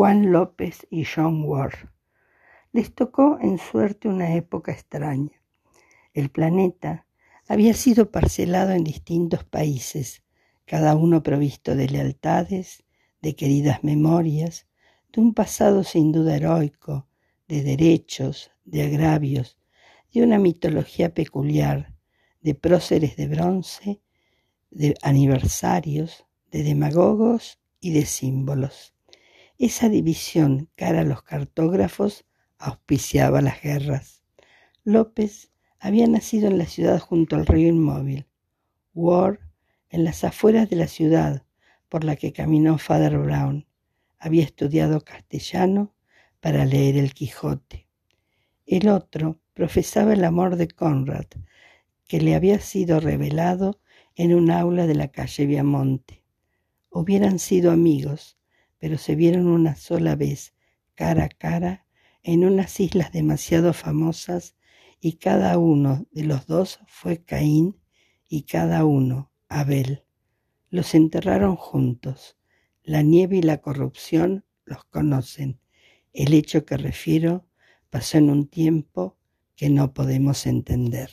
Juan López y John Ward. Les tocó en suerte una época extraña. El planeta había sido parcelado en distintos países, cada uno provisto de lealtades, de queridas memorias, de un pasado sin duda heroico, de derechos, de agravios, de una mitología peculiar, de próceres de bronce, de aniversarios, de demagogos y de símbolos. Esa división cara a los cartógrafos auspiciaba las guerras. López había nacido en la ciudad junto al río inmóvil. Ward en las afueras de la ciudad por la que caminó Father Brown. Había estudiado castellano para leer el Quijote. El otro profesaba el amor de Conrad, que le había sido revelado en un aula de la calle Viamonte. Hubieran sido amigos, pero se vieron una sola vez, cara a cara, en unas islas demasiado famosas, y cada uno de los dos fue Caín y cada uno Abel. Los enterraron juntos. La nieve y la corrupción los conocen. El hecho que refiero pasó en un tiempo que no podemos entender.